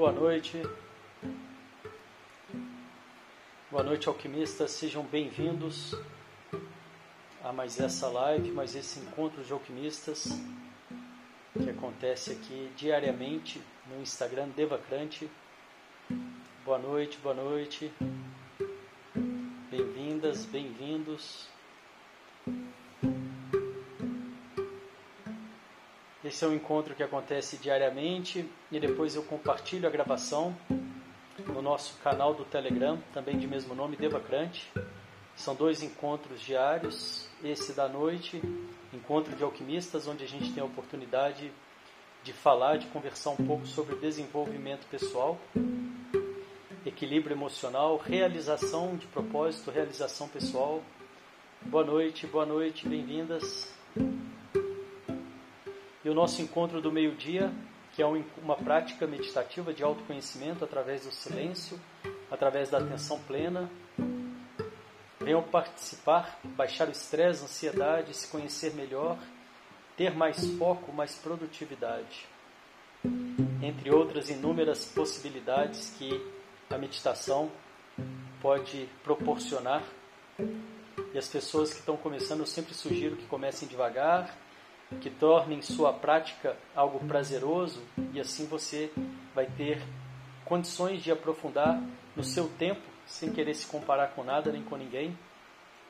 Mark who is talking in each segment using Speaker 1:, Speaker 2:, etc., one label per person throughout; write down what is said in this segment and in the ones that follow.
Speaker 1: Boa noite. Boa noite, alquimistas. Sejam bem-vindos a mais essa live, mais esse encontro de alquimistas que acontece aqui diariamente no Instagram Devacrante. Boa noite, boa noite. Bem-vindas, bem-vindos. Esse é um encontro que acontece diariamente e depois eu compartilho a gravação no nosso canal do Telegram, também de mesmo nome, Devacrante. São dois encontros diários, esse da noite, encontro de alquimistas, onde a gente tem a oportunidade de falar, de conversar um pouco sobre desenvolvimento pessoal, equilíbrio emocional, realização de propósito, realização pessoal. Boa noite, boa noite, bem-vindas. E o nosso encontro do meio-dia, que é uma prática meditativa de autoconhecimento através do silêncio, através da atenção plena. Venham participar, baixar o estresse, a ansiedade, se conhecer melhor, ter mais foco, mais produtividade. Entre outras inúmeras possibilidades que a meditação pode proporcionar. E as pessoas que estão começando, eu sempre sugiro que comecem devagar, que tornem sua prática algo prazeroso e assim você vai ter condições de aprofundar no seu tempo, sem querer se comparar com nada nem com ninguém,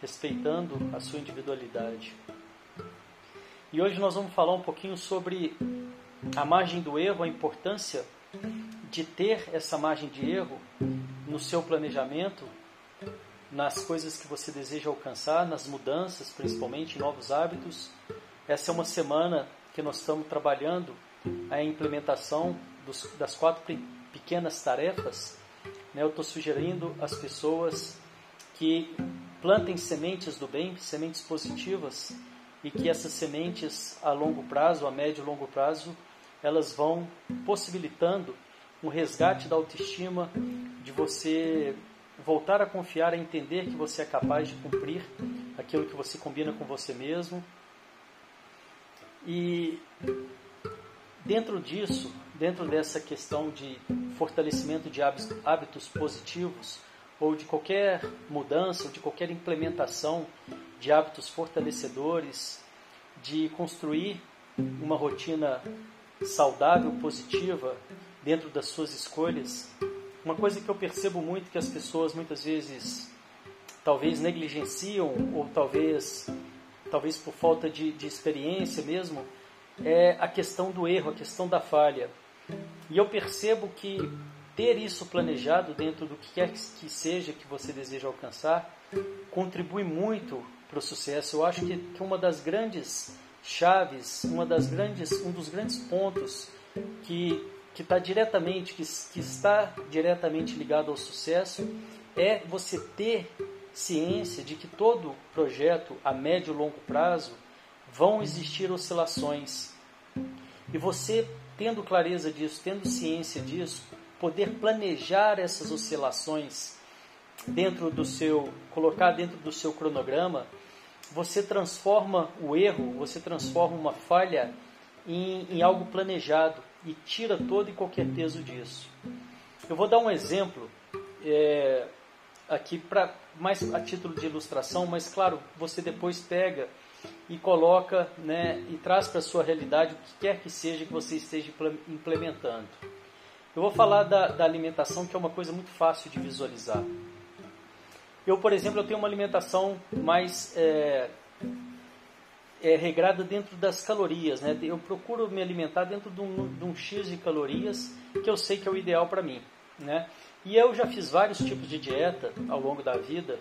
Speaker 1: respeitando a sua individualidade. E hoje nós vamos falar um pouquinho sobre a margem do erro, a importância de ter essa margem de erro no seu planejamento, nas coisas que você deseja alcançar, nas mudanças, principalmente novos hábitos essa é uma semana que nós estamos trabalhando a implementação dos, das quatro pequenas tarefas. Né? Eu estou sugerindo às pessoas que plantem sementes do bem, sementes positivas, e que essas sementes a longo prazo, a médio e longo prazo, elas vão possibilitando um resgate da autoestima, de você voltar a confiar, a entender que você é capaz de cumprir aquilo que você combina com você mesmo e dentro disso, dentro dessa questão de fortalecimento de hábitos positivos, ou de qualquer mudança, ou de qualquer implementação de hábitos fortalecedores, de construir uma rotina saudável, positiva, dentro das suas escolhas, uma coisa que eu percebo muito que as pessoas muitas vezes talvez negligenciam ou talvez talvez por falta de, de experiência mesmo, é a questão do erro, a questão da falha. E eu percebo que ter isso planejado dentro do que quer que seja que você deseja alcançar contribui muito para o sucesso. Eu acho que, que uma das grandes chaves, uma das grandes, um dos grandes pontos que que está diretamente que, que está diretamente ligado ao sucesso é você ter ciência de que todo projeto a médio e longo prazo vão existir oscilações. E você, tendo clareza disso, tendo ciência disso, poder planejar essas oscilações dentro do seu, colocar dentro do seu cronograma, você transforma o erro, você transforma uma falha em, em algo planejado e tira todo e qualquer peso disso. Eu vou dar um exemplo. É, aqui para mais a título de ilustração, mas claro, você depois pega e coloca, né, e traz para a sua realidade o que quer que seja que você esteja implementando. Eu vou falar da, da alimentação, que é uma coisa muito fácil de visualizar. Eu, por exemplo, eu tenho uma alimentação mais é, é, regrada dentro das calorias. Né? Eu procuro me alimentar dentro de um, de um X de calorias que eu sei que é o ideal para mim. Né? E eu já fiz vários tipos de dieta ao longo da vida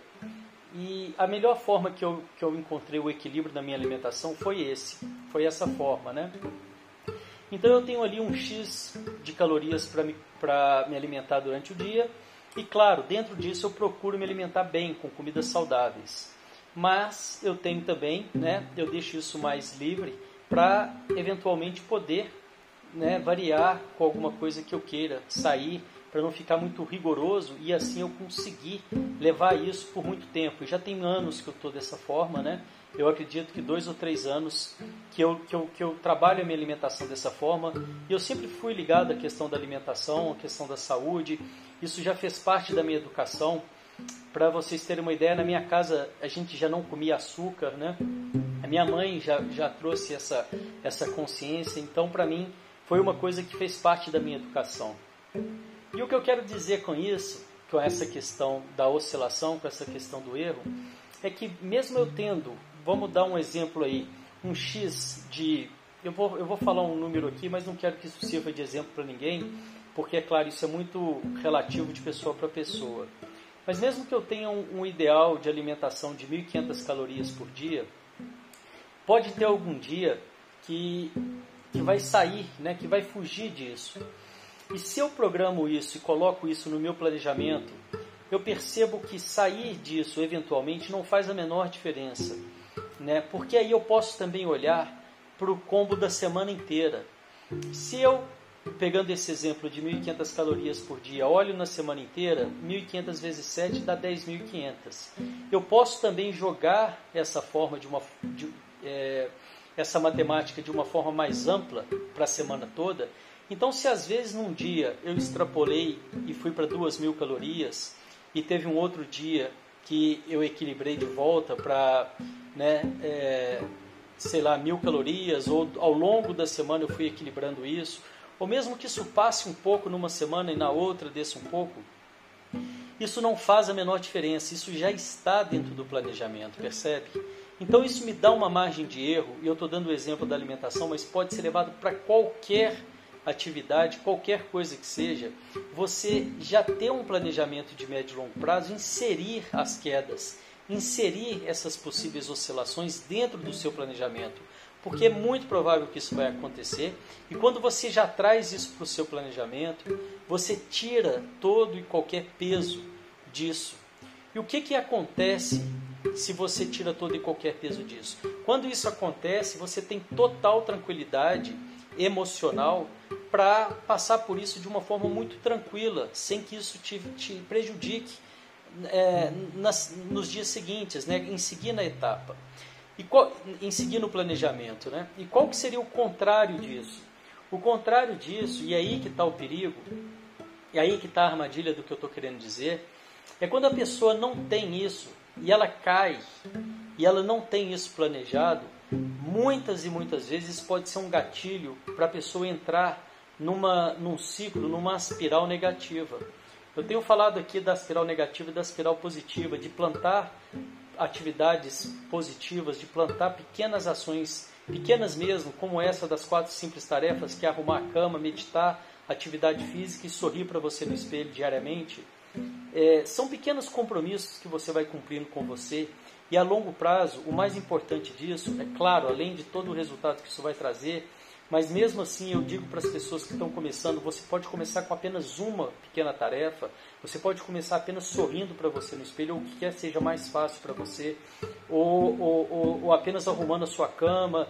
Speaker 1: e a melhor forma que eu, que eu encontrei o equilíbrio na minha alimentação foi esse, foi essa forma, né? Então eu tenho ali um X de calorias para me, me alimentar durante o dia e claro, dentro disso eu procuro me alimentar bem, com comidas saudáveis. Mas eu tenho também, né, eu deixo isso mais livre para eventualmente poder né, variar com alguma coisa que eu queira, sair para não ficar muito rigoroso e assim eu conseguir levar isso por muito tempo. Já tem anos que eu estou dessa forma, né? Eu acredito que dois ou três anos que eu, que, eu, que eu trabalho a minha alimentação dessa forma. E eu sempre fui ligado à questão da alimentação, à questão da saúde. Isso já fez parte da minha educação. Para vocês terem uma ideia, na minha casa a gente já não comia açúcar, né? A minha mãe já, já trouxe essa, essa consciência. Então, para mim, foi uma coisa que fez parte da minha educação. E o que eu quero dizer com isso, com essa questão da oscilação, com essa questão do erro, é que mesmo eu tendo, vamos dar um exemplo aí, um X de. Eu vou, eu vou falar um número aqui, mas não quero que isso sirva de exemplo para ninguém, porque é claro, isso é muito relativo de pessoa para pessoa. Mas mesmo que eu tenha um, um ideal de alimentação de 1.500 calorias por dia, pode ter algum dia que, que vai sair, né, que vai fugir disso. E se eu programo isso e coloco isso no meu planejamento, eu percebo que sair disso eventualmente não faz a menor diferença, né? Porque aí eu posso também olhar para o combo da semana inteira. Se eu pegando esse exemplo de 1.500 calorias por dia, olho na semana inteira, 1.500 vezes 7 dá 10.500. Eu posso também jogar essa forma de uma de, é, essa matemática de uma forma mais ampla para a semana toda então, se às vezes num dia eu extrapolei e fui para duas mil calorias, e teve um outro dia que eu equilibrei de volta para, né, é, sei lá, mil calorias, ou ao longo da semana eu fui equilibrando isso, ou mesmo que isso passe um pouco numa semana e na outra desça um pouco, isso não faz a menor diferença, isso já está dentro do planejamento, percebe? Então isso me dá uma margem de erro, e eu estou dando o exemplo da alimentação, mas pode ser levado para qualquer atividade, qualquer coisa que seja, você já ter um planejamento de médio e longo prazo, inserir as quedas, inserir essas possíveis oscilações dentro do seu planejamento, porque é muito provável que isso vai acontecer. E quando você já traz isso para o seu planejamento, você tira todo e qualquer peso disso. E o que, que acontece se você tira todo e qualquer peso disso? Quando isso acontece, você tem total tranquilidade emocional para passar por isso de uma forma muito tranquila, sem que isso te, te prejudique é, nas, nos dias seguintes, né, em seguir na etapa. E qual, em seguir no planejamento. Né? E qual que seria o contrário disso? O contrário disso, e aí que está o perigo, e aí que está a armadilha do que eu estou querendo dizer, é quando a pessoa não tem isso e ela cai e ela não tem isso planejado, muitas e muitas vezes pode ser um gatilho para a pessoa entrar numa, num ciclo, numa espiral negativa. Eu tenho falado aqui da espiral negativa e da espiral positiva, de plantar atividades positivas, de plantar pequenas ações, pequenas mesmo, como essa das quatro simples tarefas, que é arrumar a cama, meditar, atividade física e sorrir para você no espelho diariamente. É, são pequenos compromissos que você vai cumprindo com você e a longo prazo, o mais importante disso, é claro, além de todo o resultado que isso vai trazer, mas mesmo assim eu digo para as pessoas que estão começando, você pode começar com apenas uma pequena tarefa, você pode começar apenas sorrindo para você no espelho, ou o que quer seja mais fácil para você, ou, ou, ou, ou, apenas arrumando a sua cama.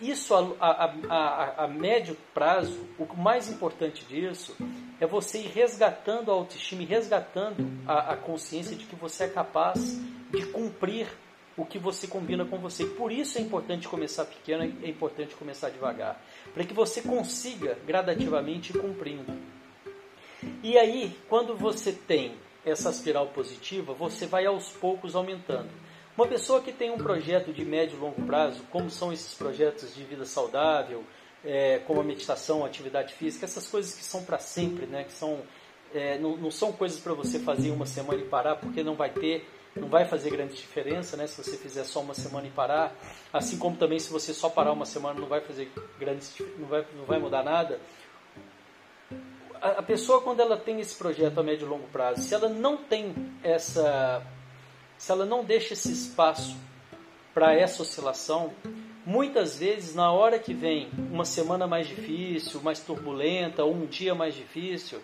Speaker 1: Isso a, a, a, a médio prazo, o mais importante disso é você ir resgatando a autoestima resgatando a, a consciência de que você é capaz de cumprir o que você combina com você. Por isso é importante começar pequeno, é importante começar devagar, para que você consiga gradativamente ir cumprindo. E aí, quando você tem essa espiral positiva, você vai aos poucos aumentando. Uma pessoa que tem um projeto de médio e longo prazo, como são esses projetos de vida saudável, é, como a meditação, a atividade física, essas coisas que são para sempre, né? que são, é, não, não são coisas para você fazer uma semana e parar, porque não vai ter não vai fazer grande diferença, né? Se você fizer só uma semana e parar, assim como também se você só parar uma semana não vai fazer grande, não vai, não vai mudar nada. A, a pessoa quando ela tem esse projeto a médio e longo prazo, se ela não tem essa, se ela não deixa esse espaço para essa oscilação, muitas vezes na hora que vem uma semana mais difícil, mais turbulenta, ou um dia mais difícil,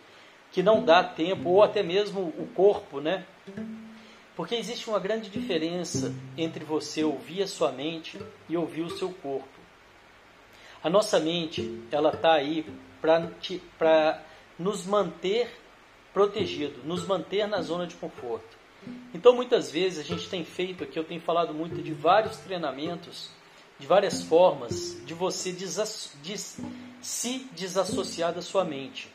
Speaker 1: que não dá tempo, ou até mesmo o corpo, né? Porque existe uma grande diferença entre você ouvir a sua mente e ouvir o seu corpo. A nossa mente, ela está aí para nos manter protegido, nos manter na zona de conforto. Então, muitas vezes, a gente tem feito aqui, eu tenho falado muito de vários treinamentos, de várias formas de você des se desassociar da sua mente.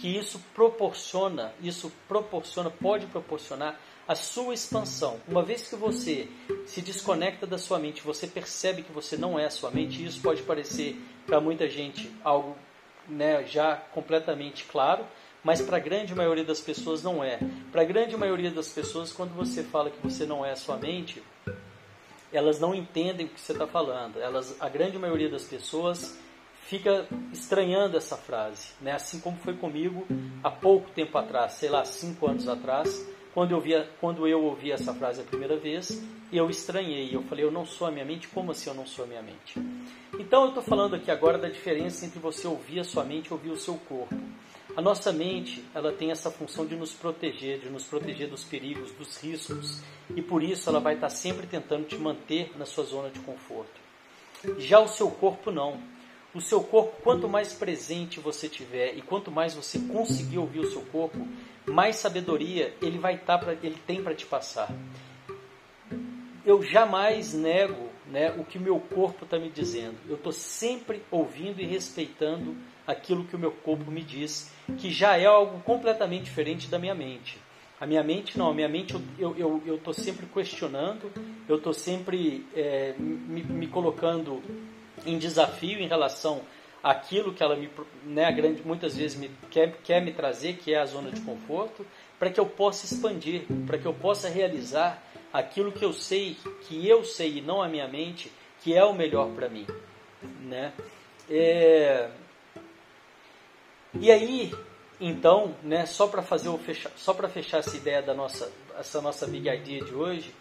Speaker 1: Que isso proporciona, isso proporciona, pode proporcionar a sua expansão. Uma vez que você se desconecta da sua mente, você percebe que você não é a sua mente, isso pode parecer para muita gente algo né, já completamente claro, mas para a grande maioria das pessoas não é. Para a grande maioria das pessoas, quando você fala que você não é a sua mente, elas não entendem o que você está falando. Elas, a grande maioria das pessoas fica estranhando essa frase, né? Assim como foi comigo há pouco tempo atrás, sei lá, cinco anos atrás, quando eu, via, quando eu ouvi essa frase a primeira vez, eu estranhei. Eu falei, eu não sou a minha mente? Como assim eu não sou a minha mente? Então eu estou falando aqui agora da diferença entre você ouvir a sua mente e ouvir o seu corpo. A nossa mente, ela tem essa função de nos proteger, de nos proteger dos perigos, dos riscos, e por isso ela vai estar sempre tentando te manter na sua zona de conforto. Já o seu corpo não. O seu corpo, quanto mais presente você tiver e quanto mais você conseguir ouvir o seu corpo, mais sabedoria ele vai estar pra, ele tem para te passar. Eu jamais nego né, o que meu corpo está me dizendo. Eu estou sempre ouvindo e respeitando aquilo que o meu corpo me diz, que já é algo completamente diferente da minha mente. A minha mente não, a minha mente eu estou eu, eu, sempre questionando, eu estou sempre é, me, me, colocando em desafio em relação àquilo que ela me, né, grande, muitas vezes me, quer, quer me trazer, que é a zona de conforto, para que eu possa expandir, para que eu possa realizar aquilo que eu sei, que eu sei e não a minha mente, que é o melhor para mim. Né? É, e aí, então, né, só para fazer o só para fechar essa ideia da nossa essa nossa big idea de hoje,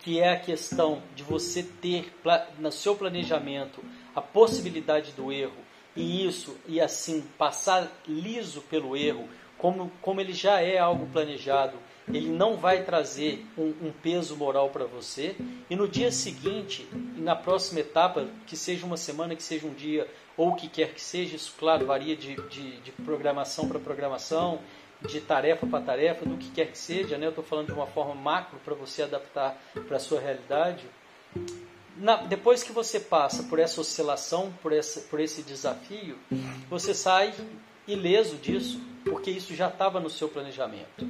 Speaker 1: que é a questão de você ter no seu planejamento a possibilidade do erro e isso e assim passar liso pelo erro, como como ele já é algo planejado, ele não vai trazer um, um peso moral para você e no dia seguinte, na próxima etapa, que seja uma semana, que seja um dia ou o que quer que seja, isso, claro, varia de, de, de programação para programação, de tarefa para tarefa, do que quer que seja, né? eu estou falando de uma forma macro para você adaptar para a sua realidade. Na, depois que você passa por essa oscilação, por, por esse desafio, você sai ileso disso, porque isso já estava no seu planejamento.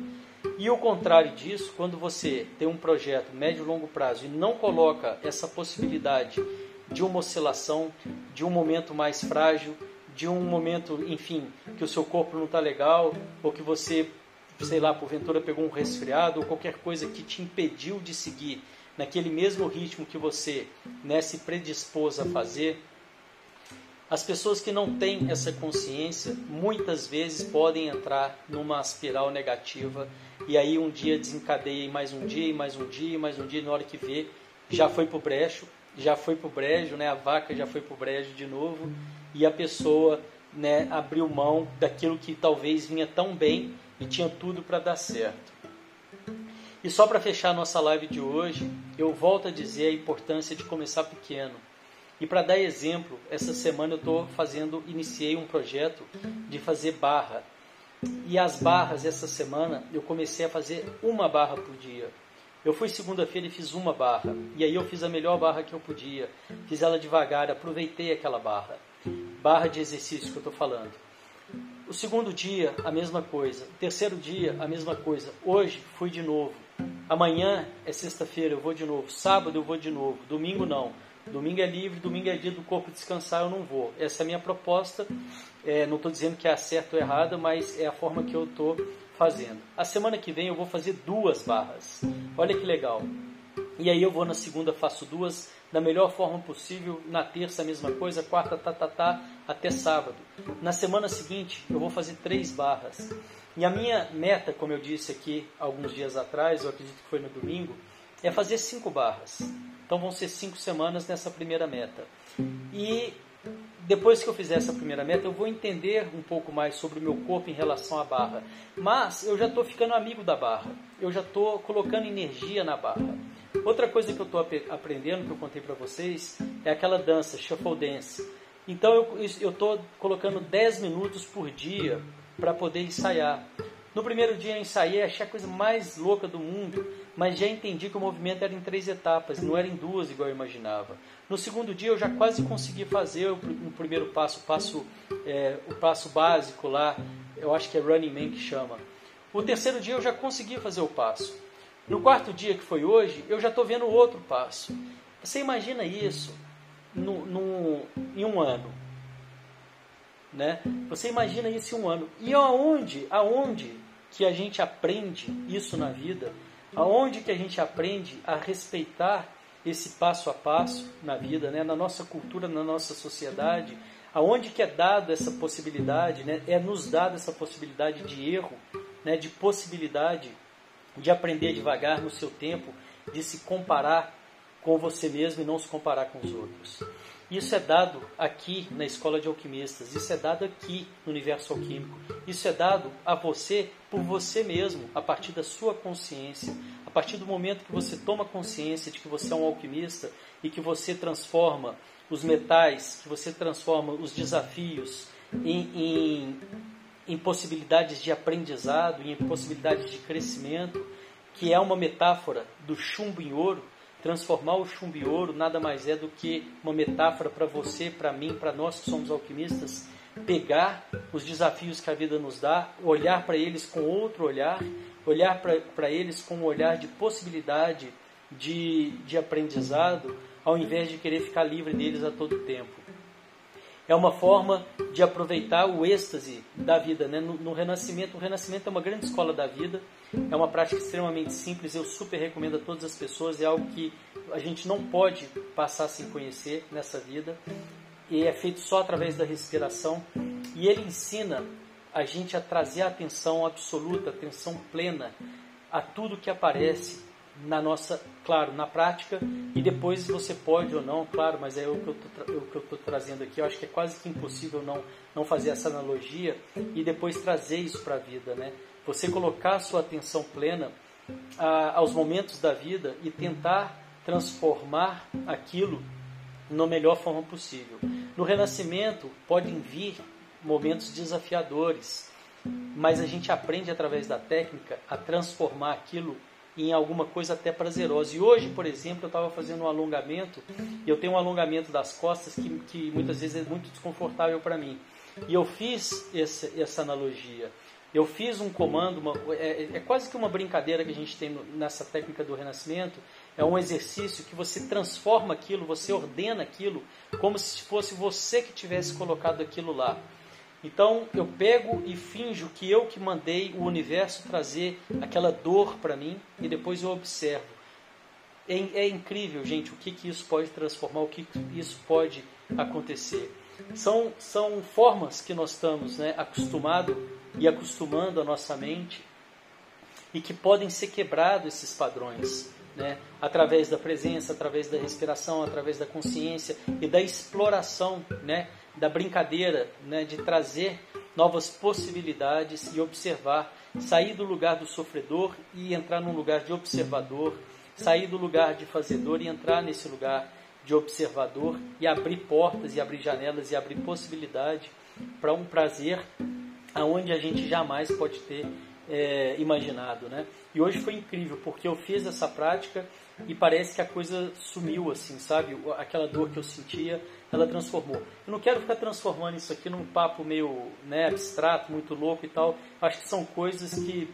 Speaker 1: E o contrário disso, quando você tem um projeto médio e longo prazo e não coloca essa possibilidade de uma oscilação, de um momento mais frágil, de um momento, enfim, que o seu corpo não está legal, ou que você, sei lá, porventura pegou um resfriado, ou qualquer coisa que te impediu de seguir naquele mesmo ritmo que você né, se predispôs a fazer. As pessoas que não têm essa consciência muitas vezes podem entrar numa espiral negativa e aí um dia desencadeia e mais um dia, e mais um dia, e mais um dia, e na hora que vê, já foi para o brecho já foi para o brejo, né? a vaca já foi para o brejo de novo, e a pessoa né, abriu mão daquilo que talvez vinha tão bem e tinha tudo para dar certo. E só para fechar nossa live de hoje, eu volto a dizer a importância de começar pequeno. E para dar exemplo, essa semana eu estou fazendo, iniciei um projeto de fazer barra. E as barras essa semana eu comecei a fazer uma barra por dia. Eu fui segunda-feira e fiz uma barra. E aí eu fiz a melhor barra que eu podia. Fiz ela devagar, aproveitei aquela barra. Barra de exercício que eu estou falando. O segundo dia, a mesma coisa. O terceiro dia, a mesma coisa. Hoje, fui de novo. Amanhã é sexta-feira, eu vou de novo. Sábado, eu vou de novo. Domingo, não. Domingo é livre, domingo é dia do corpo descansar, eu não vou. Essa é a minha proposta. É, não estou dizendo que é certo ou errado, mas é a forma que eu estou fazendo. A semana que vem eu vou fazer duas barras. Olha que legal. E aí eu vou na segunda, faço duas da melhor forma possível. Na terça, a mesma coisa. Quarta, tá, tá, tá, até sábado. Na semana seguinte, eu vou fazer três barras. E a minha meta, como eu disse aqui alguns dias atrás, eu acredito que foi no domingo, é fazer cinco barras. Então vão ser cinco semanas nessa primeira meta. E depois que eu fizer essa primeira meta, eu vou entender um pouco mais sobre o meu corpo em relação à barra. Mas eu já estou ficando amigo da barra. Eu já estou colocando energia na barra. Outra coisa que eu estou aprendendo, que eu contei para vocês, é aquela dança, shuffle dance. Então eu estou colocando 10 minutos por dia para poder ensaiar. No primeiro dia eu ensaiei, achei a coisa mais louca do mundo, mas já entendi que o movimento era em três etapas, não era em duas igual eu imaginava. No segundo dia eu já quase consegui fazer o, primeiro passo, o passo, é, o passo básico lá, eu acho que é Running Man que chama. O terceiro dia eu já consegui fazer o passo. No quarto dia, que foi hoje, eu já estou vendo outro passo. Você imagina isso no, no, em um ano? Né? Você imagina isso em um ano. E aonde, aonde que a gente aprende isso na vida? Aonde que a gente aprende a respeitar esse passo a passo na vida, né? na nossa cultura, na nossa sociedade? Aonde que é dado essa possibilidade, né? é nos dada essa possibilidade de erro, né? de possibilidade de aprender devagar no seu tempo, de se comparar com você mesmo e não se comparar com os outros. Isso é dado aqui na escola de alquimistas, isso é dado aqui no universo alquímico, isso é dado a você por você mesmo, a partir da sua consciência, a partir do momento que você toma consciência de que você é um alquimista e que você transforma os metais, que você transforma os desafios em, em em possibilidades de aprendizado, em possibilidades de crescimento, que é uma metáfora do chumbo em ouro. Transformar o chumbo em ouro nada mais é do que uma metáfora para você, para mim, para nós que somos alquimistas, pegar os desafios que a vida nos dá, olhar para eles com outro olhar, olhar para eles com um olhar de possibilidade de, de aprendizado, ao invés de querer ficar livre deles a todo tempo. É uma forma de aproveitar o êxtase da vida. Né? No, no, Renascimento, o Renascimento é uma grande escola da vida, é uma prática extremamente simples, eu super recomendo a todas as pessoas, é algo que a gente não pode passar sem conhecer nessa vida, e é feito só através da respiração, e ele ensina a gente a trazer a atenção absoluta, a atenção plena a tudo que aparece na nossa, claro, na prática, e depois você pode ou não, claro, mas é o que eu estou trazendo aqui, eu acho que é quase que impossível não, não fazer essa analogia e depois trazer isso para a vida, né? Você colocar a sua atenção plena a, aos momentos da vida e tentar transformar aquilo na melhor forma possível. No renascimento podem vir momentos desafiadores, mas a gente aprende através da técnica a transformar aquilo em alguma coisa até prazerosa. E hoje, por exemplo, eu estava fazendo um alongamento, e eu tenho um alongamento das costas que, que muitas vezes é muito desconfortável para mim. E eu fiz essa, essa analogia. Eu fiz um comando, uma, é, é, quase que uma brincadeira que a gente tem nessa técnica do renascimento. É um exercício que você transforma aquilo, você ordena aquilo, como se fosse você que tivesse colocado aquilo lá. Então eu pego e finjo que eu que mandei o universo trazer aquela dor para mim e depois eu observo. É, é, incrível, gente, o que, que isso pode transformar, o que, que isso pode acontecer. São, são formas que nós estamos né, acostumados e acostumando a nossa mente e que podem ser quebrados esses padrões. Né, através da presença, através da respiração, através da consciência e da exploração né, da brincadeira, né, de trazer novas possibilidades e observar, sair do lugar do sofredor e entrar num lugar de observador, sair do lugar de fazedor e entrar nesse lugar de observador e abrir portas e abrir janelas e abrir possibilidade para um prazer aonde a gente jamais pode ter é, imaginado, né? E hoje foi incrível porque eu fiz essa prática e parece que a coisa sumiu assim, sabe? Aquela dor que eu sentia ela transformou. Eu não quero ficar transformando isso aqui num papo meio né, abstrato, muito louco e tal. Acho que são coisas que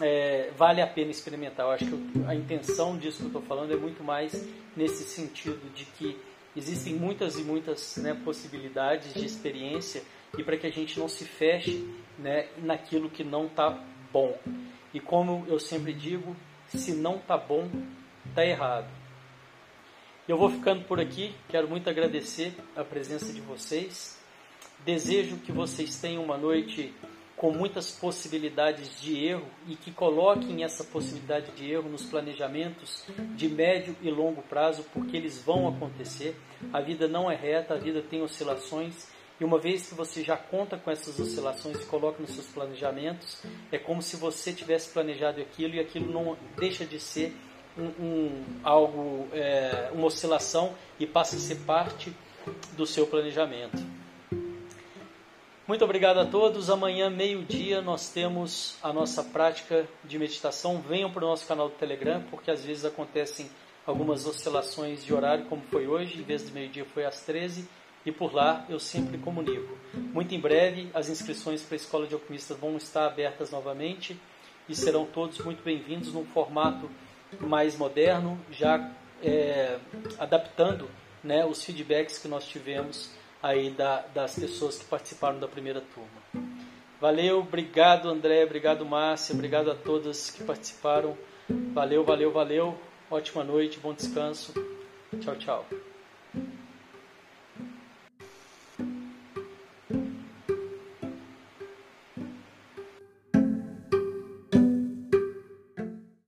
Speaker 1: é, vale a pena experimentar. Eu acho que a intenção disso que eu estou falando é muito mais nesse sentido de que existem muitas e muitas né, possibilidades de experiência e para que a gente não se feche né, naquilo que não está bom. E como eu sempre digo, se não está bom, está errado. Eu vou ficando por aqui. Quero muito agradecer a presença de vocês. Desejo que vocês tenham uma noite com muitas possibilidades de erro e que coloquem essa possibilidade de erro nos planejamentos de médio e longo prazo, porque eles vão acontecer. A vida não é reta, a vida tem oscilações. E uma vez que você já conta com essas oscilações e coloca nos seus planejamentos, é como se você tivesse planejado aquilo e aquilo não deixa de ser um, um algo, é, uma oscilação e passa a ser parte do seu planejamento. Muito obrigado a todos. Amanhã, meio-dia, nós temos a nossa prática de meditação. Venham para o nosso canal do Telegram, porque às vezes acontecem algumas oscilações de horário, como foi hoje. Em vez de meio-dia, foi às 13 e por lá eu sempre comunico. Muito em breve, as inscrições para a Escola de Alquimistas vão estar abertas novamente e serão todos muito bem-vindos num formato mais moderno, já é, adaptando né, os feedbacks que nós tivemos aí da, das pessoas que participaram da primeira turma. Valeu, obrigado André, obrigado Márcia, obrigado a todas que participaram. Valeu, valeu, valeu. Ótima noite, bom descanso. Tchau, tchau.